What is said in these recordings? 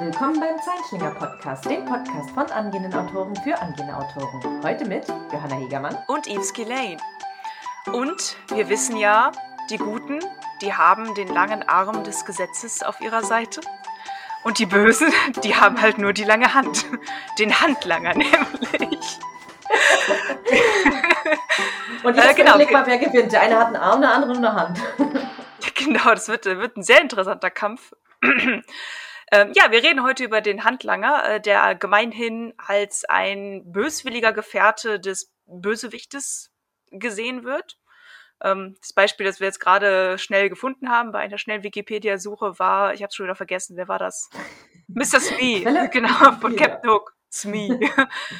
Willkommen beim Zeilenschlinger Podcast, dem Podcast von angehenden Autoren für angehende Autoren. Heute mit Johanna Hegermann und Yves Gillane. Und wir wissen ja, die Guten, die haben den langen Arm des Gesetzes auf ihrer Seite. Und die Bösen, die haben halt nur die lange Hand. Den Handlanger nämlich. und jetzt äh, genau. überleg mal, wer gewinnt. Der eine hat einen Arm, der andere eine Hand. genau, das wird, wird ein sehr interessanter Kampf. Ähm, ja, wir reden heute über den Handlanger, äh, der gemeinhin als ein böswilliger Gefährte des Bösewichtes gesehen wird. Ähm, das Beispiel, das wir jetzt gerade schnell gefunden haben bei einer schnellen Wikipedia-Suche war, ich habe schon wieder vergessen, wer war das? Mr. Smee, genau, von Captain Hook. Smee.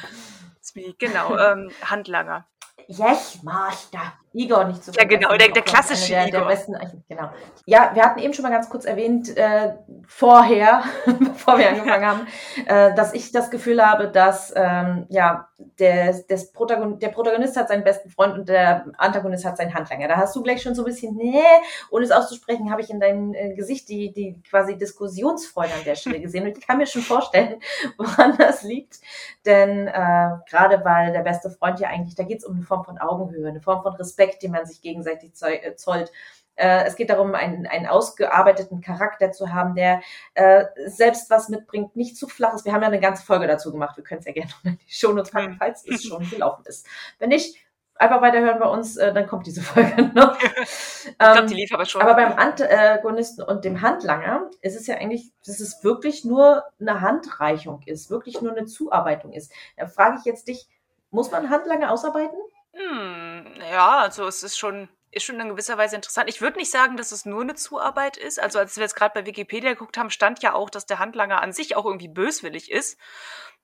Smee, genau, ähm, Handlanger. Yes, Master. Igor nicht zu Ja, genau, der, der klassische der, Igor. Der besten, genau. Ja, wir hatten eben schon mal ganz kurz erwähnt, äh, vorher, bevor wir angefangen haben, äh, dass ich das Gefühl habe, dass ähm, ja, der, des Protagon der Protagonist hat seinen besten Freund und der Antagonist hat seinen Handlanger. Da hast du gleich schon so ein bisschen, nee, ohne es auszusprechen, habe ich in deinem äh, Gesicht die, die quasi Diskussionsfreude an der Stelle gesehen. Und ich kann mir schon vorstellen, woran das liegt. Denn äh, gerade weil der beste Freund ja eigentlich, da geht es um eine Form von Augenhöhe, eine Form von Respekt Respekt, den man sich gegenseitig äh, zollt. Äh, es geht darum, einen, einen ausgearbeiteten Charakter zu haben, der äh, selbst was mitbringt, nicht zu flach ist. Wir haben ja eine ganze Folge dazu gemacht. Wir können es ja gerne noch in die Shownotes packen, falls es schon gelaufen ist. Wenn nicht, einfach weiterhören bei uns, äh, dann kommt diese Folge noch. ich glaube, die lief aber schon. Aber beim Antagonisten und dem Handlanger ist es ja eigentlich, dass es wirklich nur eine Handreichung ist, wirklich nur eine Zuarbeitung ist. Da frage ich jetzt dich, muss man Handlanger ausarbeiten? Hm, ja, also es ist schon ist schon in gewisser Weise interessant. Ich würde nicht sagen, dass es nur eine Zuarbeit ist. Also als wir jetzt gerade bei Wikipedia geguckt haben, stand ja auch, dass der Handlanger an sich auch irgendwie böswillig ist.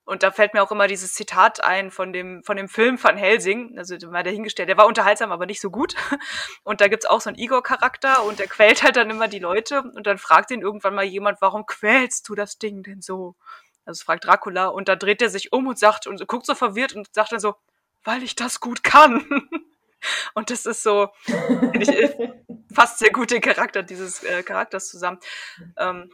Und da fällt mir auch immer dieses Zitat ein von dem, von dem Film von Helsing, also mal dahingestellt, der war unterhaltsam, aber nicht so gut. Und da gibt's auch so einen Igor-Charakter und der quält halt dann immer die Leute und dann fragt ihn irgendwann mal jemand, warum quälst du das Ding denn so? Also fragt Dracula und da dreht er sich um und sagt und guckt so verwirrt und sagt dann so, weil ich das gut kann. Und das ist so, ich, fast sehr gut den Charakter dieses äh, Charakters zusammen. Ähm,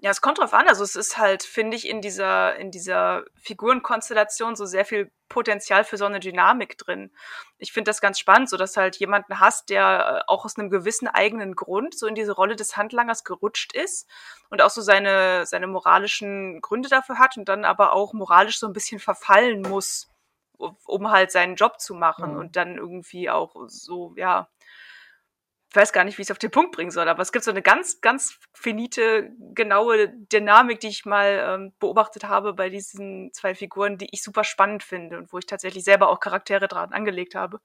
ja, es kommt drauf an. Also es ist halt, finde ich, in dieser, in dieser Figurenkonstellation so sehr viel Potenzial für so eine Dynamik drin. Ich finde das ganz spannend, so dass halt jemanden hast, der äh, auch aus einem gewissen eigenen Grund so in diese Rolle des Handlangers gerutscht ist und auch so seine, seine moralischen Gründe dafür hat und dann aber auch moralisch so ein bisschen verfallen muss um halt seinen Job zu machen mhm. und dann irgendwie auch so, ja, ich weiß gar nicht, wie ich es auf den Punkt bringen soll, aber es gibt so eine ganz, ganz finite, genaue Dynamik, die ich mal ähm, beobachtet habe bei diesen zwei Figuren, die ich super spannend finde und wo ich tatsächlich selber auch Charaktere dran angelegt habe.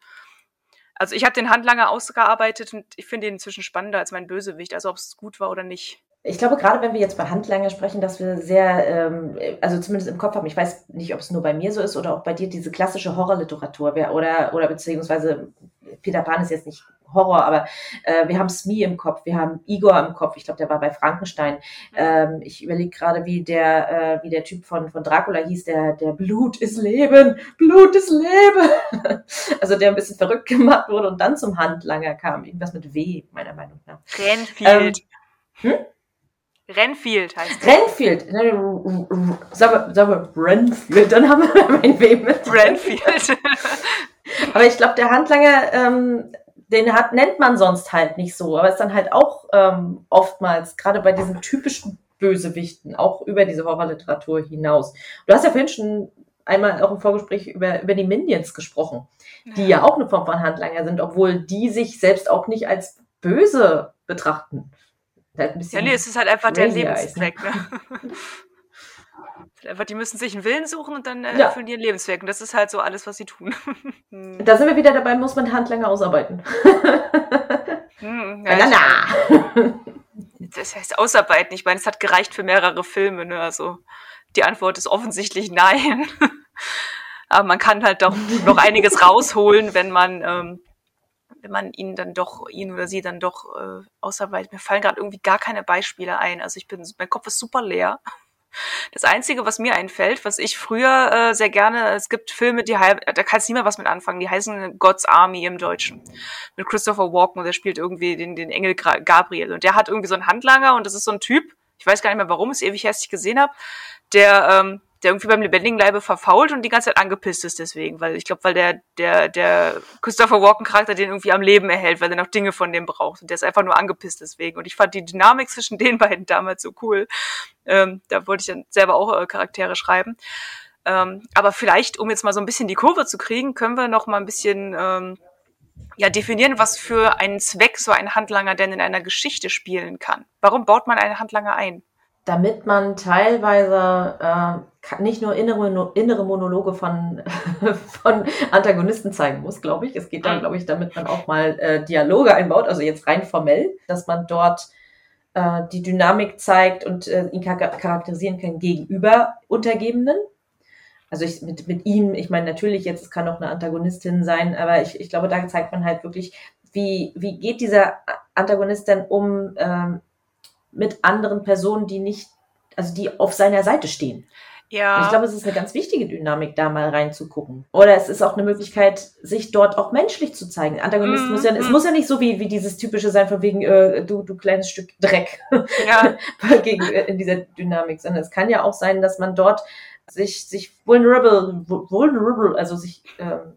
Also ich habe den Handlanger ausgearbeitet und ich finde ihn inzwischen spannender als mein Bösewicht, also ob es gut war oder nicht. Ich glaube, gerade wenn wir jetzt bei Handlanger sprechen, dass wir sehr, ähm, also zumindest im Kopf haben, ich weiß nicht, ob es nur bei mir so ist oder auch bei dir, diese klassische Horrorliteratur oder, oder beziehungsweise Peter Pan ist jetzt nicht Horror, aber äh, wir haben Smee im Kopf, wir haben Igor im Kopf, ich glaube, der war bei Frankenstein. Ähm, ich überlege gerade, wie der, äh, wie der Typ von, von Dracula hieß, der, der Blut ist Leben, Blut ist Leben. also der ein bisschen verrückt gemacht wurde und dann zum Handlanger kam. Irgendwas mit W, meiner Meinung nach. Renfield. Ähm, hm? Renfield heißt es. Renfield. Sagen wir, Renfield, dann haben wir mein Weh mit. Renfield. aber ich glaube, der Handlanger, ähm, den hat, nennt man sonst halt nicht so, aber ist dann halt auch ähm, oftmals, gerade bei diesen typischen Bösewichten, auch über diese Horrorliteratur hinaus. Du hast ja vorhin schon einmal auch im Vorgespräch über, über die Minions gesprochen, die ja auch eine Form von Handlanger sind, obwohl die sich selbst auch nicht als böse betrachten. Halt ja, nee, es ist halt einfach der Lebenszweck. Ne? einfach, die müssen sich einen Willen suchen und dann äh, ja. erfüllen ihren Lebenszweck. Und das ist halt so alles, was sie tun. da sind wir wieder dabei, muss man Handlanger ausarbeiten. hm, ja, na, Das heißt ausarbeiten. Ich meine, es hat gereicht für mehrere Filme. Ne? Also die Antwort ist offensichtlich nein. Aber man kann halt doch noch einiges rausholen, wenn man ähm, wenn man ihn dann doch, ihn oder sie dann doch äh, ausarbeitet. Mir fallen gerade irgendwie gar keine Beispiele ein. Also ich bin, mein Kopf ist super leer. Das Einzige, was mir einfällt, was ich früher äh, sehr gerne, es gibt Filme, die da kannst du mehr was mit anfangen, die heißen God's Army im Deutschen. Mit Christopher Walken und der spielt irgendwie den, den Engel Gabriel. Und der hat irgendwie so einen Handlanger und das ist so ein Typ, ich weiß gar nicht mehr, warum es ewig hässlich gesehen habe, der, ähm, der irgendwie beim lebendigen Leibe verfault und die ganze Zeit angepisst ist deswegen, weil ich glaube, weil der der der Christopher Walken Charakter den irgendwie am Leben erhält, weil er noch Dinge von dem braucht und der ist einfach nur angepisst deswegen und ich fand die Dynamik zwischen den beiden damals so cool. Ähm, da wollte ich dann selber auch äh, Charaktere schreiben. Ähm, aber vielleicht, um jetzt mal so ein bisschen die Kurve zu kriegen, können wir noch mal ein bisschen ähm, ja, definieren, was für einen Zweck so ein Handlanger denn in einer Geschichte spielen kann. Warum baut man einen Handlanger ein? Damit man teilweise äh, nicht nur innere, innere Monologe von, von Antagonisten zeigen muss, glaube ich. Es geht dann, mhm. glaube ich, damit man auch mal äh, Dialoge einbaut, also jetzt rein formell, dass man dort äh, die Dynamik zeigt und äh, ihn charakterisieren kann gegenüber Untergebenen also ich, mit, mit ihm, ich meine natürlich jetzt, es kann auch eine Antagonistin sein, aber ich, ich glaube, da zeigt man halt wirklich, wie, wie geht dieser Antagonist denn um ähm, mit anderen Personen, die nicht, also die auf seiner Seite stehen. Ja. Und ich glaube, es ist eine ganz wichtige Dynamik, da mal reinzugucken. Oder es ist auch eine Möglichkeit, sich dort auch menschlich zu zeigen. Antagonist mm, muss ja, mm. es muss ja nicht so wie, wie dieses typische sein, von wegen, äh, du, du kleines Stück Dreck ja. gegen, äh, in dieser Dynamik, sondern es kann ja auch sein, dass man dort sich, sich vulnerable, vulnerable, also sich, ähm,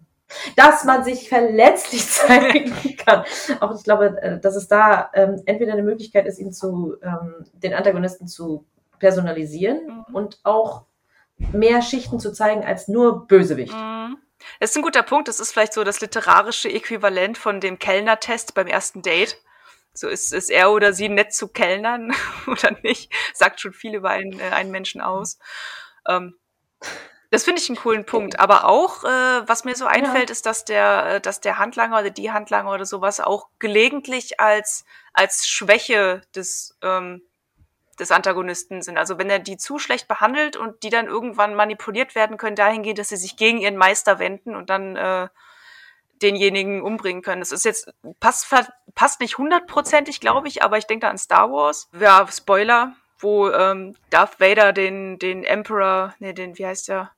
dass man sich verletzlich zeigen kann. Auch ich glaube, äh, dass es da ähm, entweder eine Möglichkeit ist, ihn zu, ähm, den Antagonisten zu personalisieren mhm. und auch mehr Schichten zu zeigen als nur Bösewicht. Mhm. Das ist ein guter Punkt. Das ist vielleicht so das literarische Äquivalent von dem Kellner-Test beim ersten Date. So ist, ist er oder sie nett zu Kellnern oder nicht? Sagt schon viel über einen, äh, einen Menschen aus. Ähm, das finde ich einen coolen Punkt. Aber auch, äh, was mir so einfällt, ja. ist, dass der, äh, dass der Handlanger oder die Handlanger oder sowas auch gelegentlich als, als Schwäche des, ähm, des Antagonisten sind. Also wenn er die zu schlecht behandelt und die dann irgendwann manipuliert werden können, dahingehend, dass sie sich gegen ihren Meister wenden und dann äh, denjenigen umbringen können. Das ist jetzt, passt, passt nicht hundertprozentig, glaube ich, aber ich denke da an Star Wars. Ja, Spoiler, wo ähm, Darth Vader den, den Emperor, nee, den, wie heißt der?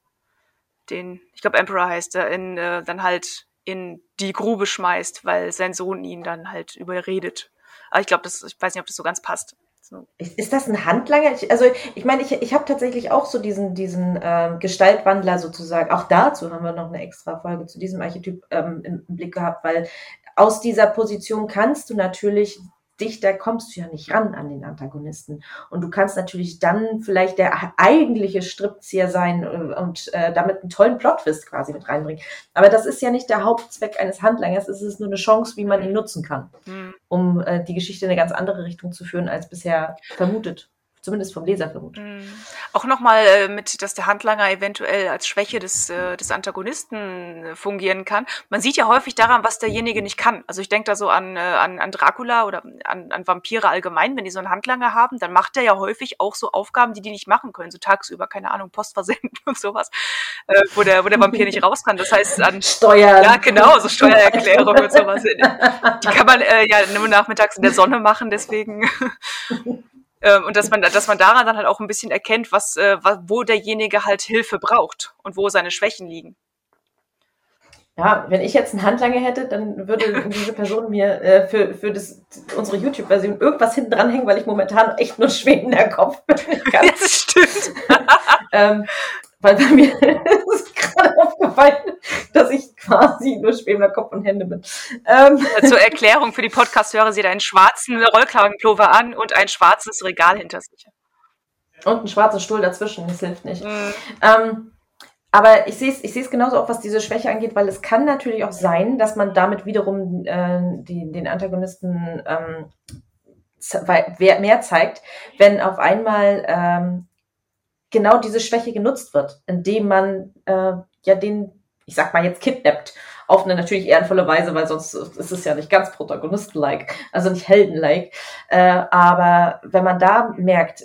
Den, ich glaube Emperor heißt er, in, äh, dann halt in die Grube schmeißt, weil sein Sohn ihn dann halt überredet. Aber ich glaube, ich weiß nicht, ob das so ganz passt. So. Ist das ein Handlanger? Ich, also ich meine, ich, ich habe tatsächlich auch so diesen, diesen ähm, Gestaltwandler sozusagen. Auch dazu haben wir noch eine extra Folge zu diesem Archetyp ähm, im Blick gehabt, weil aus dieser Position kannst du natürlich dichter kommst du ja nicht ran an den Antagonisten. Und du kannst natürlich dann vielleicht der eigentliche Stripzieher sein äh, und äh, damit einen tollen Plotwist quasi mit reinbringen. Aber das ist ja nicht der Hauptzweck eines Handlangers, es ist nur eine Chance, wie man ihn nutzen kann, mhm. um äh, die Geschichte in eine ganz andere Richtung zu führen, als bisher vermutet zumindest vom Leser vermutet. Mhm. Auch nochmal äh, mit, dass der Handlanger eventuell als Schwäche des, äh, des Antagonisten äh, fungieren kann. Man sieht ja häufig daran, was derjenige nicht kann. Also ich denke da so an, äh, an, an Dracula oder an, an Vampire allgemein, wenn die so einen Handlanger haben, dann macht er ja häufig auch so Aufgaben, die die nicht machen können, so tagsüber, keine Ahnung, Post versenden und sowas, äh, wo, der, wo der Vampir nicht raus kann. Das heißt an Steuern. Ja, genau, so Steuererklärung und sowas. Die kann man äh, ja nur nachmittags in der Sonne machen, deswegen ähm, und dass man, dass man daran dann halt auch ein bisschen erkennt, was, äh, wo derjenige halt Hilfe braucht und wo seine Schwächen liegen. Ja, wenn ich jetzt einen Handlanger hätte, dann würde diese Person mir äh, für, für das, unsere YouTube-Version irgendwas hinten dranhängen, weil ich momentan echt nur schwebender Kopf bin. das stimmt. ähm, weil bei mir ist gerade aufgefallen, dass ich quasi nur schwebender Kopf und Hände bin. Ähm. Zur Erklärung für die Podcast-Hörer, sie hat einen schwarzen Rollkragenpullover an und ein schwarzes Regal hinter sich. Und einen schwarzen Stuhl dazwischen, das hilft nicht. Mhm. Ähm, aber ich sehe es ich sehe es genauso auch, was diese Schwäche angeht, weil es kann natürlich auch sein, dass man damit wiederum äh, die, den Antagonisten ähm, mehr zeigt, wenn auf einmal ähm, genau diese Schwäche genutzt wird, indem man äh, ja den, ich sag mal jetzt kidnappt, auf eine natürlich ehrenvolle Weise, weil sonst ist es ja nicht ganz Protagonisten-like, also nicht Helden-like. Äh, aber wenn man da merkt,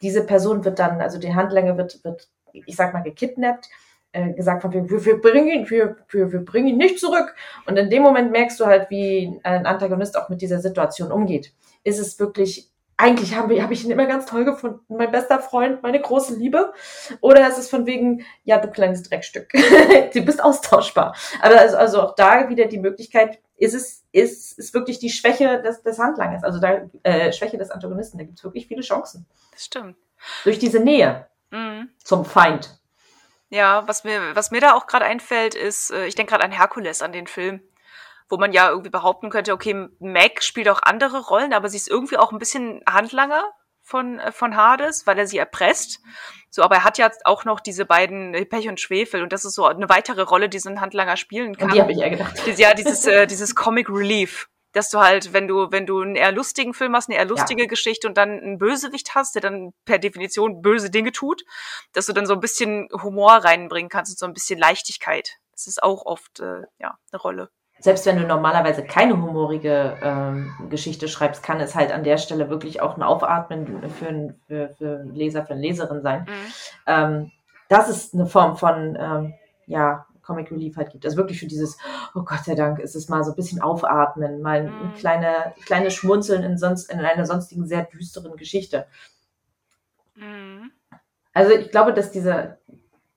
diese Person wird dann, also die Handlänge wird, wird, ich sag mal, gekidnappt, äh, gesagt von wir, wir bringen ihn, wir, wir, wir bringen ihn nicht zurück. Und in dem Moment merkst du halt, wie ein Antagonist auch mit dieser Situation umgeht. Ist es wirklich eigentlich habe hab ich ihn immer ganz toll gefunden, mein bester Freund, meine große Liebe. Oder ist es von wegen, ja, du kleines Dreckstück, du bist austauschbar. Aber also, also auch da wieder die Möglichkeit, ist es ist, ist wirklich die Schwäche des, des Handlangers, also da, äh, Schwäche des Antagonisten. Da gibt es wirklich viele Chancen. Das stimmt. Durch diese Nähe mhm. zum Feind. Ja, was mir, was mir da auch gerade einfällt, ist, äh, ich denke gerade an Herkules, an den Film, wo man ja irgendwie behaupten könnte, okay, Meg spielt auch andere Rollen, aber sie ist irgendwie auch ein bisschen Handlanger von, äh, von Hades, weil er sie erpresst. So, aber er hat ja auch noch diese beiden äh, Pech und Schwefel und das ist so eine weitere Rolle, die so ein Handlanger spielen kann. Und die habe ich ja gedacht. Ja, dieses, äh, dieses Comic Relief dass du halt, wenn du, wenn du einen eher lustigen Film hast, eine eher lustige ja. Geschichte und dann einen Bösewicht hast, der dann per Definition böse Dinge tut, dass du dann so ein bisschen Humor reinbringen kannst und so ein bisschen Leichtigkeit. Das ist auch oft äh, ja eine Rolle. Selbst wenn du normalerweise keine humorige ähm, Geschichte schreibst, kann es halt an der Stelle wirklich auch ein Aufatmen für, für, für Leser, für eine Leserin sein. Mhm. Ähm, das ist eine Form von ähm, ja, Comic Relief halt gibt. Also wirklich für dieses, oh Gott sei Dank, ist es mal so ein bisschen aufatmen, mal ein mhm. kleine, kleine Schmunzeln in, sonst, in einer sonstigen sehr düsteren Geschichte. Mhm. Also ich glaube, dass diese,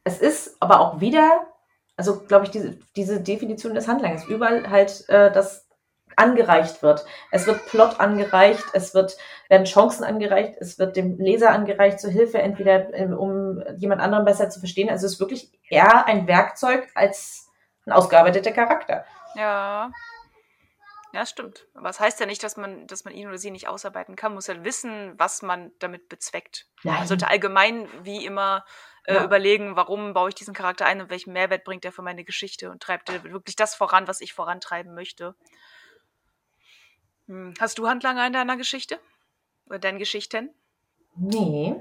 es ist aber auch wieder, also glaube ich, diese, diese Definition des Handlings, überall halt äh, das angereicht wird. Es wird Plot angereicht, es wird, werden Chancen angereicht, es wird dem Leser angereicht zur Hilfe, entweder ähm, um jemand anderen besser zu verstehen. Also es ist wirklich eher ein Werkzeug als ein ausgearbeiteter Charakter. Ja. Ja, stimmt. Aber es das heißt ja nicht, dass man, dass man ihn oder sie nicht ausarbeiten kann. Man muss ja wissen, was man damit bezweckt. Nein. Man sollte allgemein wie immer äh, ja. überlegen, warum baue ich diesen Charakter ein und welchen Mehrwert bringt er für meine Geschichte und treibt er wirklich das voran, was ich vorantreiben möchte. Hm. Hast du Handlanger in deiner Geschichte? Oder deinen Geschichten? Nee.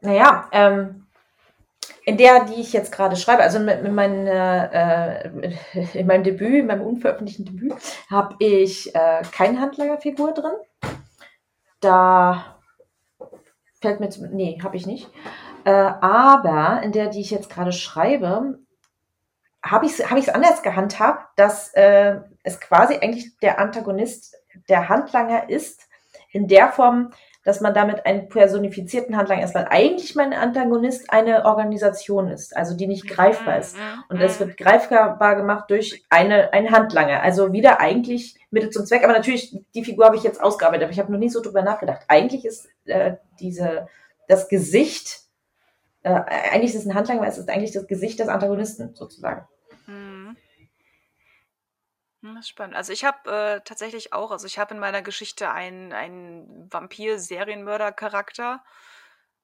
Naja, ähm, in der, die ich jetzt gerade schreibe, also mit, mit mein, äh, in meinem Debüt, in meinem unveröffentlichten Debüt, habe ich äh, keine Handlangerfigur drin. Da fällt mir zum, nee, habe ich nicht. Äh, aber in der, die ich jetzt gerade schreibe, habe ich es hab anders gehandhabt, dass äh, es quasi eigentlich der Antagonist der Handlanger ist, in der Form, dass man damit einen personifizierten Handlanger ist, weil eigentlich mein Antagonist eine Organisation ist, also die nicht greifbar ist. Mhm. Und das wird greifbar gemacht durch eine, einen Handlanger. Also wieder eigentlich Mittel zum Zweck. Aber natürlich, die Figur habe ich jetzt ausgearbeitet, aber ich habe noch nie so drüber nachgedacht. Eigentlich ist äh, diese, das Gesicht, äh, eigentlich ist es ein Handlanger, es ist eigentlich das Gesicht des Antagonisten sozusagen. Hm, das ist spannend. Also ich habe äh, tatsächlich auch, also ich habe in meiner Geschichte einen, einen Vampir-Serienmörder-Charakter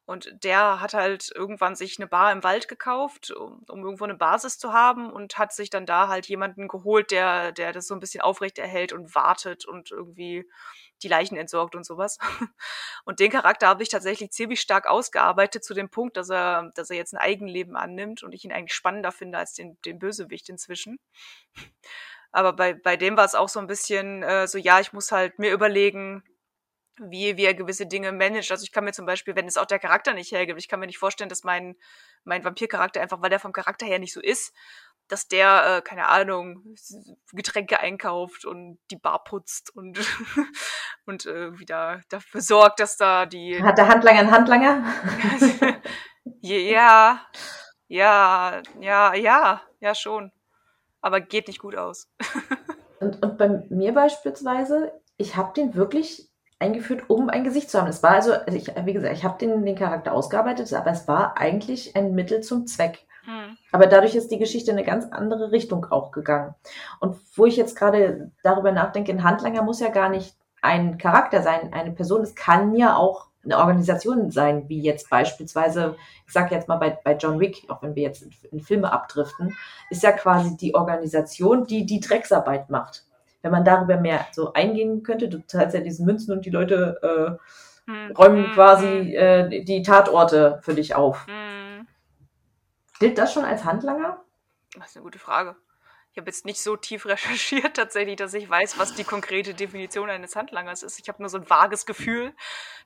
und der hat halt irgendwann sich eine Bar im Wald gekauft, um, um irgendwo eine Basis zu haben und hat sich dann da halt jemanden geholt, der, der das so ein bisschen aufrecht erhält und wartet und irgendwie die Leichen entsorgt und sowas. Und den Charakter habe ich tatsächlich ziemlich stark ausgearbeitet zu dem Punkt, dass er, dass er jetzt ein Eigenleben annimmt und ich ihn eigentlich spannender finde als den, den Bösewicht inzwischen. Aber bei, bei dem war es auch so ein bisschen äh, so, ja, ich muss halt mir überlegen, wie, wie er gewisse Dinge managt. Also ich kann mir zum Beispiel, wenn es auch der Charakter nicht hergibt, ich kann mir nicht vorstellen, dass mein, mein Vampircharakter einfach, weil der vom Charakter her nicht so ist, dass der, äh, keine Ahnung, Getränke einkauft und die Bar putzt und, und äh, wieder dafür sorgt, dass da die. Hat der Handlanger einen Handlanger? ja, ja, ja, ja, ja, schon aber geht nicht gut aus. und, und bei mir beispielsweise, ich habe den wirklich eingeführt, um ein Gesicht zu haben. Es war also, also ich, wie gesagt, ich habe den, den Charakter ausgearbeitet, aber es war eigentlich ein Mittel zum Zweck. Hm. Aber dadurch ist die Geschichte in eine ganz andere Richtung auch gegangen. Und wo ich jetzt gerade darüber nachdenke, ein Handlanger muss ja gar nicht ein Charakter sein, eine Person. Es kann ja auch eine Organisation sein, wie jetzt beispielsweise, ich sage jetzt mal bei, bei John Wick, auch wenn wir jetzt in, in, Filme abdriften, ist ja quasi die Organisation, die die Drecksarbeit macht. Wenn man darüber mehr so eingehen könnte, du zahlst ja diese Münzen und die Leute äh, hm. räumen hm. quasi äh, die Tatorte für dich auf. Hm. Gilt das schon als Handlanger? Das ist eine gute Frage. Ich habe jetzt nicht so tief recherchiert tatsächlich, dass ich weiß, was die konkrete Definition eines Handlangers ist. Ich habe nur so ein vages Gefühl,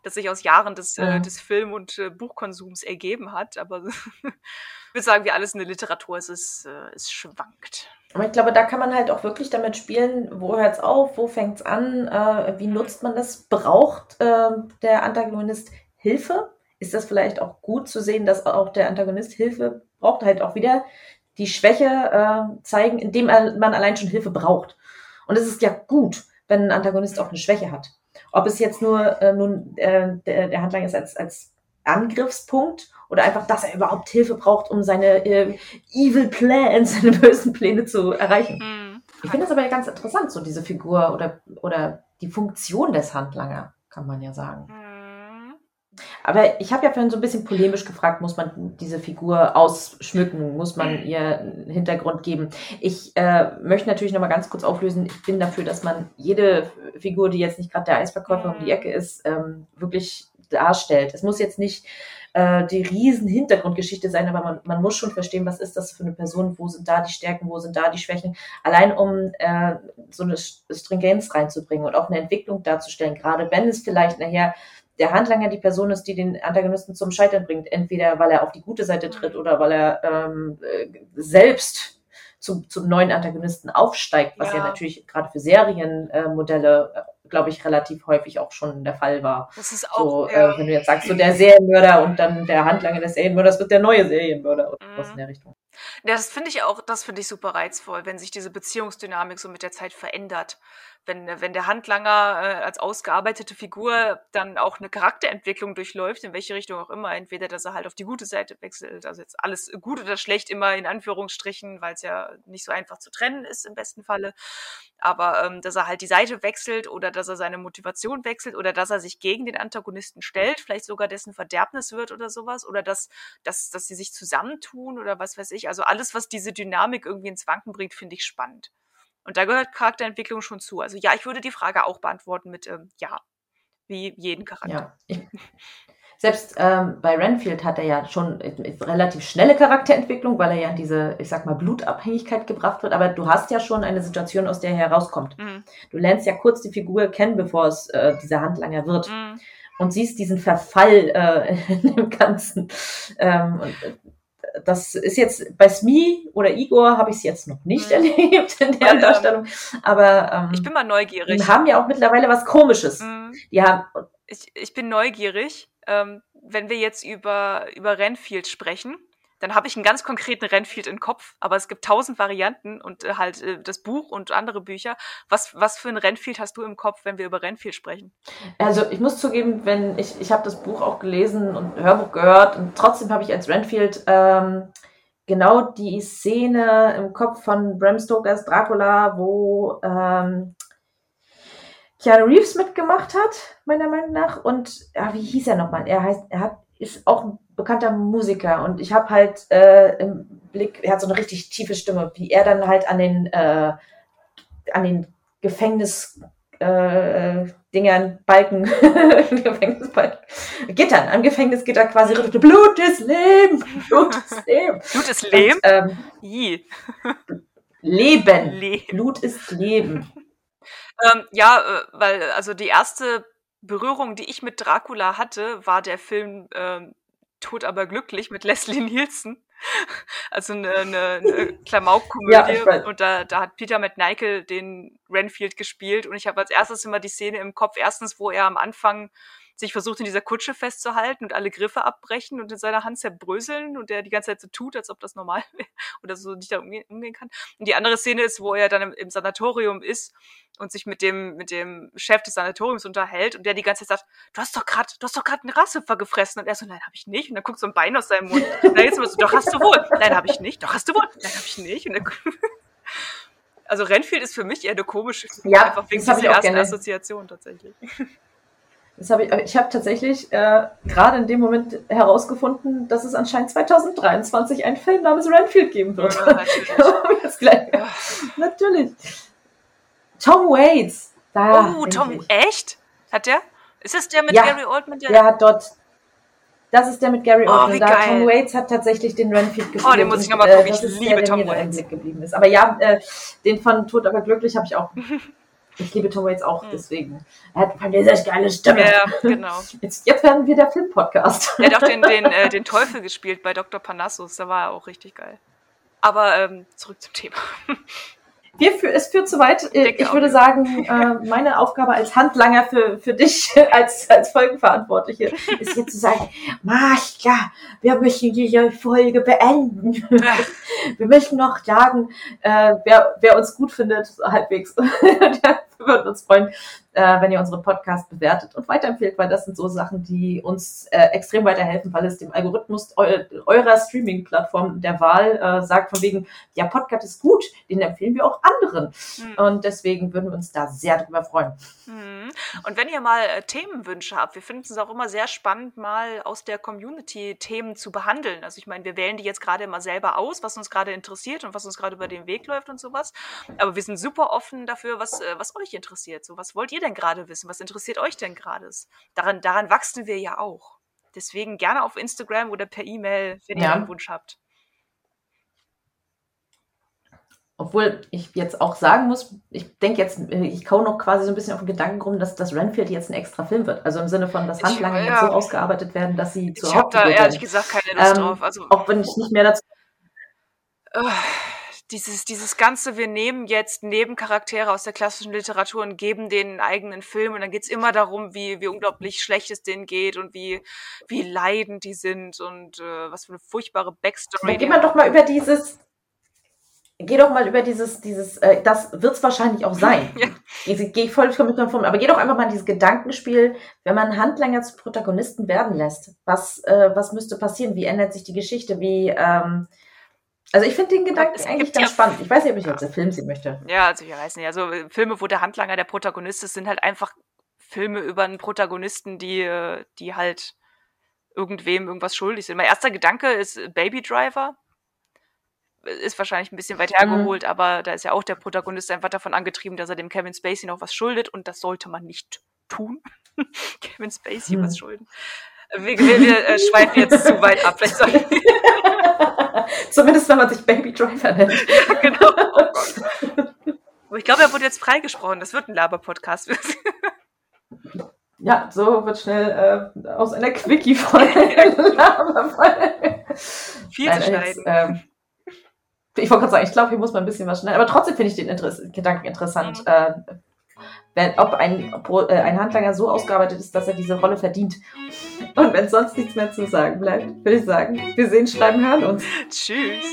das sich aus Jahren des, ja. äh, des Film- und äh, Buchkonsums ergeben hat. Aber ich würde sagen, wie alles in der Literatur ist, es, äh, es schwankt. Aber ich glaube, da kann man halt auch wirklich damit spielen, wo hört es auf, wo fängt es an, äh, wie nutzt man das? Braucht äh, der Antagonist Hilfe? Ist das vielleicht auch gut zu sehen, dass auch der Antagonist Hilfe braucht? Halt auch wieder die Schwäche äh, zeigen, indem man allein schon Hilfe braucht. Und es ist ja gut, wenn ein Antagonist auch eine Schwäche hat. Ob es jetzt nur äh, nun äh, der, der Handlanger ist als, als Angriffspunkt oder einfach, dass er überhaupt Hilfe braucht, um seine äh, evil plans, seine bösen Pläne zu erreichen. Mhm. Ich finde das aber ja ganz interessant, so diese Figur oder, oder die Funktion des Handlanger, kann man ja sagen. Mhm. Aber ich habe ja vorhin so ein bisschen polemisch gefragt, muss man diese Figur ausschmücken, muss man ihr einen Hintergrund geben? Ich äh, möchte natürlich noch mal ganz kurz auflösen, ich bin dafür, dass man jede Figur, die jetzt nicht gerade der Eisverkäufer um die Ecke ist, ähm, wirklich darstellt. Es muss jetzt nicht äh, die riesen Hintergrundgeschichte sein, aber man, man muss schon verstehen, was ist das für eine Person, wo sind da die Stärken, wo sind da die Schwächen, allein um äh, so eine Stringenz reinzubringen und auch eine Entwicklung darzustellen, gerade wenn es vielleicht nachher der Handlanger die Person ist, die den Antagonisten zum Scheitern bringt, entweder weil er auf die gute Seite tritt oder weil er ähm, äh, selbst zum, zum neuen Antagonisten aufsteigt, was ja, ja natürlich gerade für Serienmodelle äh, glaube ich, relativ häufig auch schon der Fall war. Das ist auch, so, äh, wenn du jetzt sagst, so der Serienmörder und dann der Handlanger des Serienmörders wird der neue Serienmörder oder mhm. was in der Richtung. Das finde ich auch, das finde ich super reizvoll, wenn sich diese Beziehungsdynamik so mit der Zeit verändert. Wenn, wenn der Handlanger äh, als ausgearbeitete Figur dann auch eine Charakterentwicklung durchläuft, in welche Richtung auch immer, entweder dass er halt auf die gute Seite wechselt, also jetzt alles gut oder schlecht immer in Anführungsstrichen, weil es ja nicht so einfach zu trennen ist im besten Falle, aber ähm, dass er halt die Seite wechselt oder dass er seine Motivation wechselt oder dass er sich gegen den Antagonisten stellt, vielleicht sogar dessen Verderbnis wird oder sowas oder dass, dass, dass sie sich zusammentun oder was weiß ich, also alles, was diese Dynamik irgendwie ins Wanken bringt, finde ich spannend. Und da gehört Charakterentwicklung schon zu. Also ja, ich würde die Frage auch beantworten mit ähm, ja, wie jeden Charakter. Ja, selbst ähm, bei Renfield hat er ja schon relativ schnelle Charakterentwicklung, weil er ja in diese, ich sag mal, Blutabhängigkeit gebracht wird. Aber du hast ja schon eine Situation, aus der er herauskommt. Mhm. Du lernst ja kurz die Figur kennen, bevor es äh, dieser Handlanger wird. Mhm. Und siehst diesen Verfall äh, in dem Ganzen. Ähm, und, äh, das ist jetzt bei Smi oder Igor habe ich es jetzt noch nicht mhm. erlebt in der Darstellung. Aber ähm, ich bin mal neugierig. Die haben ja auch mittlerweile was Komisches. Mhm. Die haben. Ich, ich bin neugierig, ähm, wenn wir jetzt über, über Renfield sprechen dann habe ich einen ganz konkreten Renfield im Kopf, aber es gibt tausend Varianten und äh, halt äh, das Buch und andere Bücher. Was, was für ein Renfield hast du im Kopf, wenn wir über Renfield sprechen? Also ich muss zugeben, wenn ich, ich habe das Buch auch gelesen und Hörbuch gehört und trotzdem habe ich als Renfield ähm, genau die Szene im Kopf von Bram Stokers Dracula, wo ähm, Keanu Reeves mitgemacht hat, meiner Meinung nach. Und ja, wie hieß er nochmal? Er heißt, er hat, ist auch ein bekannter Musiker und ich habe halt äh, im Blick, er hat so eine richtig tiefe Stimme, wie er dann halt an den äh, an den Gefängnis äh, Dingern, Balken, Gefängnisbalken, Gittern, am Gefängnisgitter quasi rüttelt, Blut ist Leben, Blut ist Leben. Blut ist Leben? Ähm, Leben. Leben. Blut ist Leben. Ähm, ja, äh, weil also die erste Berührung, die ich mit Dracula hatte, war der Film ähm, Tot aber glücklich mit Leslie Nielsen. Also eine, eine, eine Klamauk-Komödie. Ja, und da, da hat Peter McNichol den Renfield gespielt. Und ich habe als erstes immer die Szene im Kopf. Erstens, wo er am Anfang sich versucht, in dieser Kutsche festzuhalten und alle Griffe abbrechen und in seiner Hand zerbröseln und der die ganze Zeit so tut, als ob das normal wäre oder so nicht da umgehen, umgehen kann. Und die andere Szene ist, wo er dann im, im, Sanatorium ist und sich mit dem, mit dem Chef des Sanatoriums unterhält und der die ganze Zeit sagt, du hast doch gerade, du hast doch gerade einen Rasshüpfer gefressen. Und er so, nein, habe ich nicht. Und dann guckt so ein Bein aus seinem Mund. Und dann jetzt immer so, doch hast du wohl. Nein, habe ich nicht. Doch hast du wohl. Nein, habe ich nicht. Und dann, also Renfield ist für mich eher eine komische, ja, einfach wegen dieser ersten gerne. Assoziation tatsächlich. Das habe ich, ich habe tatsächlich äh, gerade in dem Moment herausgefunden, dass es anscheinend 2023 einen Film namens Renfield geben wird. Ja, natürlich. ja. natürlich. Tom Waits. Da, oh, Tom, ich. echt? Hat der? Ist es der mit ja, Gary Oldman? Der, der hat dort. Das ist der mit Gary oh, Oldman. Da Tom Waits hat tatsächlich den Renfield gespielt. Oh, den muss ich nochmal gucken. Äh, ich liebe der, Tom Waits. Geblieben ist. Aber ja, äh, den von Tod aber glücklich habe ich auch Ich liebe Tom Waits auch, hm. deswegen. Er hat eine sehr geile Stimme. Ja, genau. Jetzt, jetzt werden wir der Film-Podcast. Er hat auch den, den, äh, den Teufel gespielt bei Dr. Panassus, da war er auch richtig geil. Aber ähm, zurück zum Thema. wir für, es führt zu weit. Ich, ich würde sagen, äh, meine Aufgabe als Handlanger für, für dich, als, als Folgenverantwortliche, ist jetzt zu sagen, Marcia, wir müssen diese Folge beenden. wir möchten noch sagen, äh, wer, wer uns gut findet, halbwegs, der würde uns freuen, äh, wenn ihr unsere Podcast bewertet und weiterempfehlt, weil das sind so Sachen, die uns äh, extrem weiterhelfen, weil es dem Algorithmus eu eurer Streaming-Plattform der Wahl äh, sagt, von wegen, ja, Podcast ist gut, den empfehlen wir auch anderen. Mhm. Und deswegen würden wir uns da sehr drüber freuen. Mhm. Und wenn ihr mal äh, Themenwünsche habt, wir finden es auch immer sehr spannend, mal aus der Community Themen zu behandeln. Also ich meine, wir wählen die jetzt gerade immer selber aus, was uns gerade interessiert und was uns gerade über den Weg läuft und sowas. Aber wir sind super offen dafür, was, äh, was euch interessiert. So, was wollt ihr denn gerade wissen? Was interessiert euch denn gerade? Daran, daran wachsen wir ja auch. Deswegen gerne auf Instagram oder per E-Mail, wenn ja. ihr einen Wunsch habt. Obwohl ich jetzt auch sagen muss, ich denke jetzt, ich kau noch quasi so ein bisschen auf den Gedanken rum, dass das Renfield jetzt ein extra Film wird. Also im Sinne von, dass Handlanger ja. so ausgearbeitet werden, dass sie zur Ich habe da ehrlich gesagt keine Lust ähm, drauf. Also, auch wenn ich nicht mehr dazu. Uh, dieses, dieses Ganze, wir nehmen jetzt Nebencharaktere aus der klassischen Literatur und geben denen einen eigenen Film und dann geht's immer darum, wie, wie unglaublich schlecht es denen geht und wie, wie leidend die sind und äh, was für eine furchtbare Backstory. Dann gehen wir doch mal über dieses, geh doch mal über dieses, dieses, äh, das wird's wahrscheinlich auch sein. ja. Ich gehe voll mit davon, aber geh doch einfach mal in dieses Gedankenspiel, wenn man Handlanger zu Protagonisten werden lässt. Was, äh, was müsste passieren? Wie ändert sich die Geschichte? Wie, ähm, also ich finde den Gedanken eigentlich ganz ja, spannend. Ich weiß nicht, ob ich jetzt einen Film sehen möchte. Ja, also ich weiß nicht. Also äh, Filme, wo der Handlanger der Protagonist ist, sind halt einfach Filme über einen Protagonisten, die, äh, die halt irgendwem irgendwas schuldig sind. Mein erster Gedanke ist Baby Driver. Ist wahrscheinlich ein bisschen weit hergeholt, mhm. aber da ist ja auch der Protagonist einfach davon angetrieben, dass er dem Kevin Spacey noch was schuldet und das sollte man nicht tun. Kevin Spacey mhm. was schulden. Wir, wir, wir äh, schweifen jetzt zu weit ab. Zumindest wenn man sich Baby Driver nennt. Ja, genau. Oh ich glaube, er wurde jetzt freigesprochen. Das wird ein Laber-Podcast. ja, so wird schnell äh, aus einer Quickie-Folge Laber-Folge. Viel Nein, zu schneiden. Jetzt, ähm, ich wollte gerade sagen, ich glaube, hier muss man ein bisschen was schneiden. Aber trotzdem finde ich den Interess Gedanken interessant. Mhm. Äh, wenn, ob ein, ob äh, ein Handlanger so ausgearbeitet ist, dass er diese Rolle verdient. Und wenn sonst nichts mehr zu sagen bleibt, würde ich sagen, wir sehen, schreiben, hören uns. Tschüss.